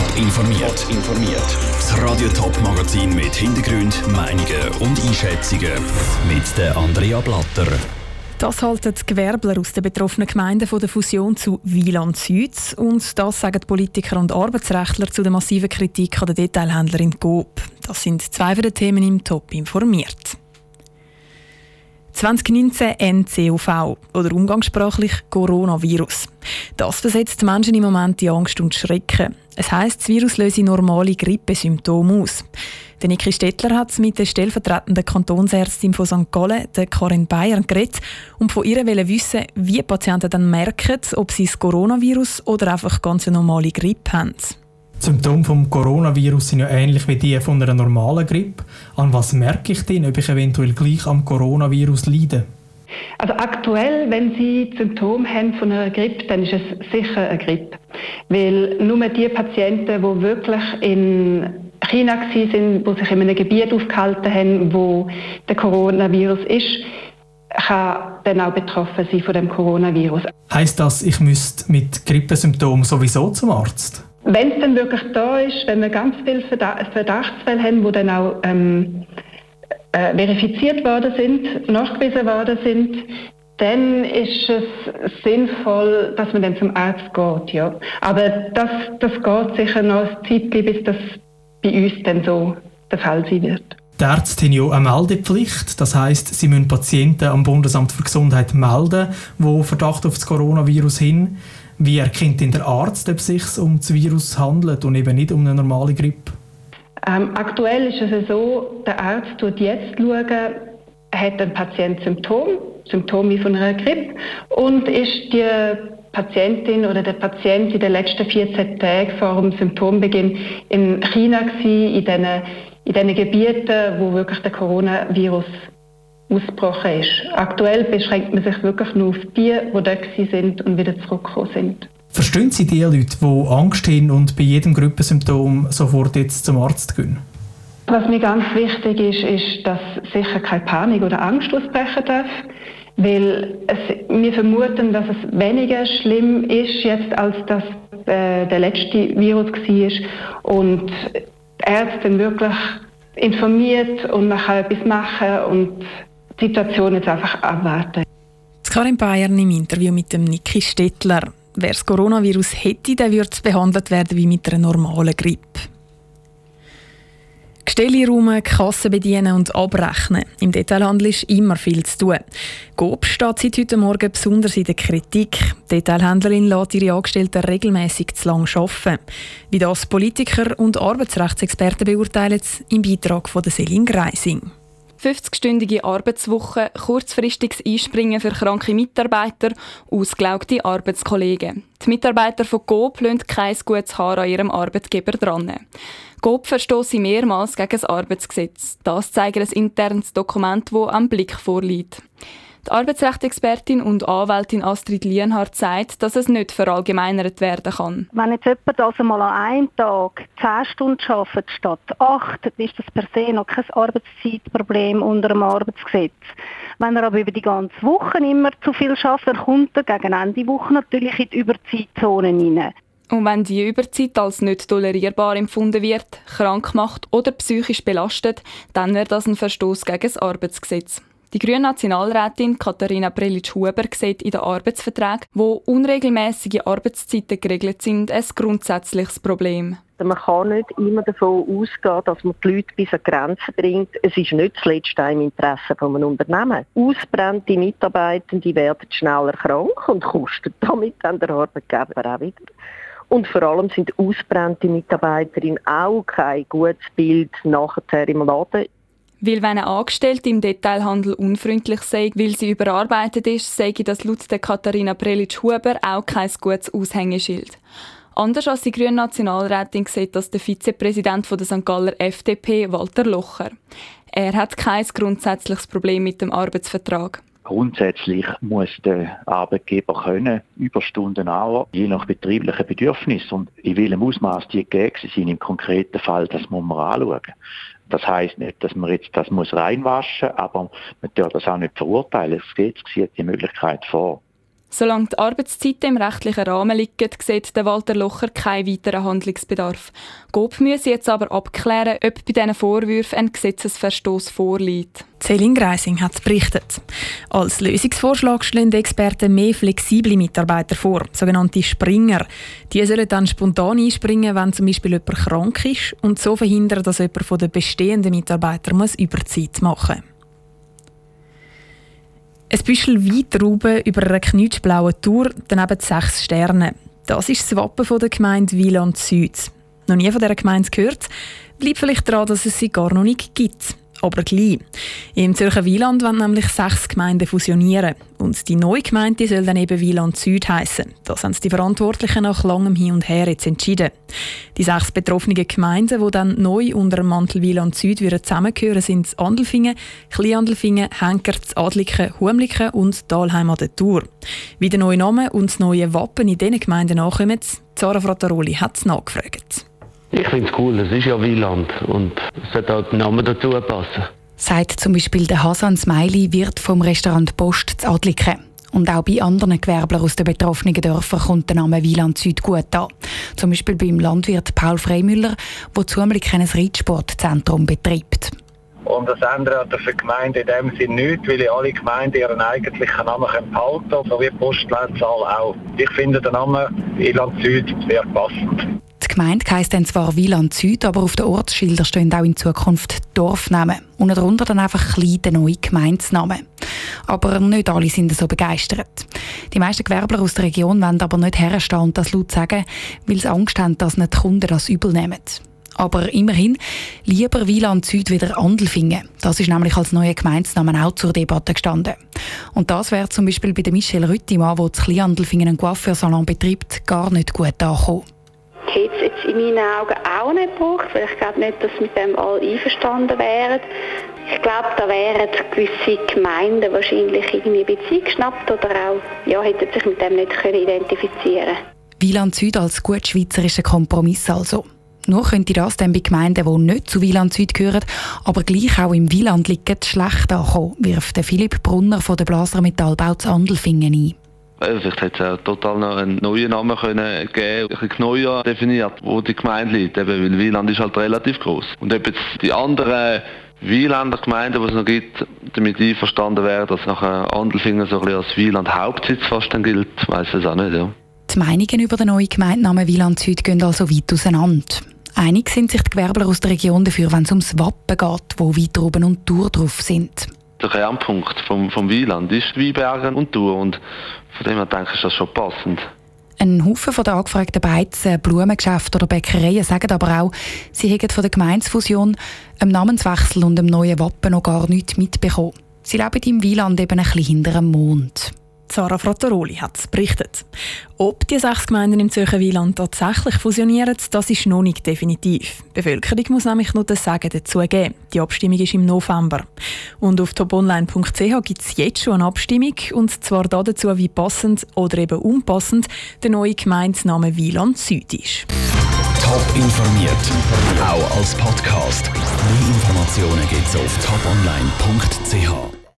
Top informiert. informiert. Das Radio Top Magazin mit Hintergrund, Meinungen und Einschätzungen mit der Andrea Blatter. Das halten die Gewerbler aus den betroffenen Gemeinden von der Fusion zu Wieland Süd. Und das sagen Politiker und Arbeitsrechtler zu der massiven Kritik an der Detailhändlerin Coop. Das sind zwei den Themen im Top informiert. 2019 NCOV oder umgangssprachlich Coronavirus. Das versetzt Menschen im Moment in Angst und Schrecken. Es heisst, das Virus löse normale Grippesymptome aus. Der Niki Stettler hat mit der stellvertretenden Kantonsärztin von St. Gallen, der Karin Bayern, geredet und von ihr wissen, wie Patienten dann merken, ob sie das Coronavirus oder einfach ganz normale Grippe haben. Die Symptome des Coronavirus sind ja ähnlich wie die von einer normalen Grippe. An was merke ich denn, ob ich eventuell gleich am Coronavirus leide? Also aktuell, wenn Sie Symptome haben von einer Grippe, dann ist es sicher eine Grippe. Weil nur die Patienten, die wirklich in China sind, die sich in einem Gebiet aufgehalten haben, wo der Coronavirus ist, kann dann auch betroffen sein von dem Coronavirus. Heißt das, ich müsste mit Grippesymptomen sowieso zum Arzt? Wenn es dann wirklich da ist, wenn wir ganz viele Verdachtsfälle haben, die dann auch ähm, äh, verifiziert worden sind, nachgewiesen worden sind, dann ist es sinnvoll, dass man dann zum Arzt geht. Ja. Aber das, das geht sicher noch ein Zeit, bis das bei uns dann so der Fall sein wird. Die Ärzte haben ja eine Meldepflicht. Das heisst, sie müssen Patienten am Bundesamt für Gesundheit melden, die Verdacht auf das Coronavirus hin. Wie erkennt denn der Arzt, ob es sich um das Virus handelt und eben nicht um eine normale Grippe? Ähm, aktuell ist es so, der Arzt tut jetzt schauen, hat ein Patient Symptome, Symptome von einer Grippe und ist die Patientin oder der Patient in den letzten 14 Tagen vor dem Symptombeginn in China gewesen, in diesen, in diesen Gebieten, wo wirklich der Coronavirus ausgebrochen ist. Aktuell beschränkt man sich wirklich nur auf die, die dort sind und wieder zurückgekommen sind. Verstehen Sie die Leute, die Angst haben und bei jedem Gruppensymptom sofort jetzt zum Arzt gehen? Was mir ganz wichtig ist, ist, dass sicher keine Panik oder Angst ausbrechen darf, weil es, wir vermuten, dass es weniger schlimm ist jetzt, als das äh, der letzte Virus war und die Ärzte wirklich informiert und kann etwas machen und die Situation jetzt einfach abwarten. Karin Bayern im Interview mit dem Niki Stettler. Wer das Coronavirus hätte, der würde behandelt werden wie mit einer normalen Grippe. Gestelle räumen, Kassen bedienen und abrechnen. Im Detailhandel ist immer viel zu tun. Coop steht seit heute Morgen besonders in der Kritik. Die Detailhändlerin lässt ihre Angestellten regelmäßig zu lang arbeiten. Wie das Politiker und Arbeitsrechtsexperten beurteilen, im Beitrag von Selin Greising. 50-stündige Arbeitswoche, kurzfristiges Einspringen für kranke Mitarbeiter, ausgelaugte Arbeitskollegen. Die Mitarbeiter von GOP lassen kein gutes Haar an ihrem Arbeitgeber dran. GOP verstoße mehrmals gegen das Arbeitsgesetz. Das zeigt ein internes Dokument, das am Blick vorliegt. Die Arbeitsrechtsexpertin und Anwältin Astrid Lienhardt sagt, dass es nicht verallgemeinert werden kann. Wenn jetzt jemand also mal an einem Tag 10 Stunden arbeitet statt 8, dann ist das per se noch kein Arbeitszeitproblem unter dem Arbeitsgesetz. Wenn er aber über die ganze Woche immer zu viel schafft, dann kommt er gegen Ende Woche natürlich in die Überzeitzonen hinein. Und wenn die Überzeit als nicht tolerierbar empfunden wird, krank macht oder psychisch belastet, dann wäre das ein Verstoß gegen das Arbeitsgesetz. Die grüne Nationalrätin Katharina Prelitsch-Huber sieht in den Arbeitsverträgen, wo unregelmäßige Arbeitszeiten geregelt sind, ein grundsätzliches Problem. Man kann nicht immer davon ausgehen, dass man die Leute bis an Grenzen bringt. Es ist nicht das letzte im Interesse von einem Unternehmen. Ausbrennte Mitarbeitende werden schneller krank und kosten damit dann der Arbeitgeber auch wieder. Und vor allem sind ausbrennte Mitarbeiterinnen auch kein gutes Bild nachher im Laden. Weil wenn eine Angestellte im Detailhandel unfreundlich sei, weil sie überarbeitet ist, sage das laut der Katharina Prelitsch-Huber auch kein gutes Aushängeschild. Anders als die grüne Nationalrätin sieht das der Vizepräsident der St. Galler FDP, Walter Locher. Er hat kein grundsätzliches Problem mit dem Arbeitsvertrag. Grundsätzlich muss der Arbeitgeber können Überstunden auch, je nach betrieblichen Bedürfnis und in welchem Ausmaß die gegeben sind im konkreten Fall, das muss man anschauen. Das heißt nicht, dass man jetzt das muss reinwaschen, aber man darf das auch nicht verurteilen. Es, geht, sieht die Möglichkeit vor. Solange die Arbeitszeiten im rechtlichen Rahmen liegen, sieht der Walter Locher keinen weiteren Handlungsbedarf. GOP müsse jetzt aber abklären, ob bei diesen Vorwürfen ein Gesetzesverstoß vorliegt. Celine Greising hat berichtet. Als Lösungsvorschlag schlagen Experten mehr flexible Mitarbeiter vor, sogenannte Springer. Die sollen dann spontan einspringen, wenn zum Beispiel jemand krank ist und so verhindern, dass jemand von den bestehenden Mitarbeitern Überzeit machen muss. Büschel Weintrauben über einer knutschblauen Tour, daneben sechs Sterne. Das ist das Wappen der Gemeinde Wieland Süd. Noch nie von dieser Gemeinde gehört? Bleibt vielleicht daran, dass es sie gar noch nicht gibt aber gleich. Im Zürcher Wieland wollen nämlich sechs Gemeinden fusionieren. Und die neue Gemeinde soll dann eben Wieland Süd heißen. Das haben die Verantwortlichen nach langem Hin und Her jetzt entschieden. Die sechs betroffenen Gemeinden, die dann neu unter dem Mantel Wieland Süd zusammengehören, sind Andelfingen, Kleinandelfingen, Henkert, Adliken, Humliken und Dalheim an der Tour. Wie der neue Name und das neue Wappen in diesen Gemeinden nachkommen, Zara Frattaroli hat es nachgefragt. Ich finde es cool, es ist ja Wieland und es sollte auch der Name dazu passen. Sagt zum Beispiel der Hasan Smiley, Wirt vom Restaurant Post zu Adliken. Und auch bei anderen Gewerblern aus den betroffenen Dörfern kommt der Name Wieland Süd gut an. Zum Beispiel beim Landwirt Paul Freimüller, der zumindest ein Reitsportzentrum betreibt. Und das ändert für die Gemeinde in dem Sinne nichts, weil alle Gemeinden ihren eigentlichen Namen behalten können, so wie die Postleitzahl auch. Ich finde den Namen Wieland Süd sehr passend. Gemeinde heisst dann zwar Wieland Süd, aber auf den Ortsschildern stehen auch in Zukunft Dorfnamen. Und darunter dann einfach klein der neue Gemeindenamen. Aber nicht alle sind so begeistert. Die meisten Gewerbler aus der Region wollen aber nicht herstehen und das laut sagen, weil sie Angst haben, dass nicht die Kunden das übel nehmen. Aber immerhin, lieber Wieland Süd wieder Andelfingen. Das ist nämlich als neuer Gemeindenamen auch zur Debatte gestanden. Und das wäre zum Beispiel bei Michelle Rüttimann, der zu Kleinandelfingen einen Coiffeursalon betreibt, gar nicht gut angekommen hätte es jetzt in meinen Augen auch nicht gebraucht, weil ich glaube nicht, dass mit dem alle einverstanden wären. Ich glaube, da wären gewisse Gemeinden wahrscheinlich irgendwie ein geschnappt oder auch, ja, hätten sich mit dem nicht können identifizieren Wieland Süd als gut schweizerischer Kompromiss also. Nur könnte das dann bei Gemeinden, die nicht zu Wieland Süd gehören, aber gleich auch im Wieland liegen, schlecht ankommen, wirft Philipp Brunner von der Blaser Metallbau zu Andelfingen ein. Also vielleicht hätte es auch total noch einen neuen Namen können geben ein bisschen neuer definiert, wo die Gemeinde liegt. Eben, weil Wieland ist halt relativ groß. Und ob jetzt die anderen Wieländer Gemeinden, die es noch gibt, damit einverstanden wären, dass nachher Andelfingen so ein bisschen als Wieland Hauptsitz fast dann gilt, weiß ich es auch nicht. Ja. Die Meinungen über den neuen Gemeindenamen Wieland Süd gehen also weit auseinander. Einig sind sich die Gewerbler aus der Region dafür, wenn es ums Wappen geht, wo weiter oben und Tour drauf sind. Der Kernpunkt vom, vom Wieland ist Weinbergen und Tour und von dem her denke ich, ist das schon passend. Ein Haufen von den angefragten Beizen, Blumengeschäften oder Bäckereien sagen aber auch, sie hätten von der Gemeinsfusion, einem Namenswechsel und einem neuen Wappen noch gar nichts mitbekommen. Sie leben im Wieland eben ein bisschen hinter dem Mond. Sarah Frattaroli hat es berichtet. Ob die sechs Gemeinden im Zürcher Wieland tatsächlich fusionieren, das ist noch nicht definitiv. Die Bevölkerung muss nämlich noch das Sagen dazu geben. Die Abstimmung ist im November. Und auf toponline.ch gibt es jetzt schon eine Abstimmung, und zwar dazu, wie passend oder eben unpassend der neue Gemeindename Wieland Süd ist. Top informiert, auch als Podcast. Mehr Informationen gibt es auf toponline.ch.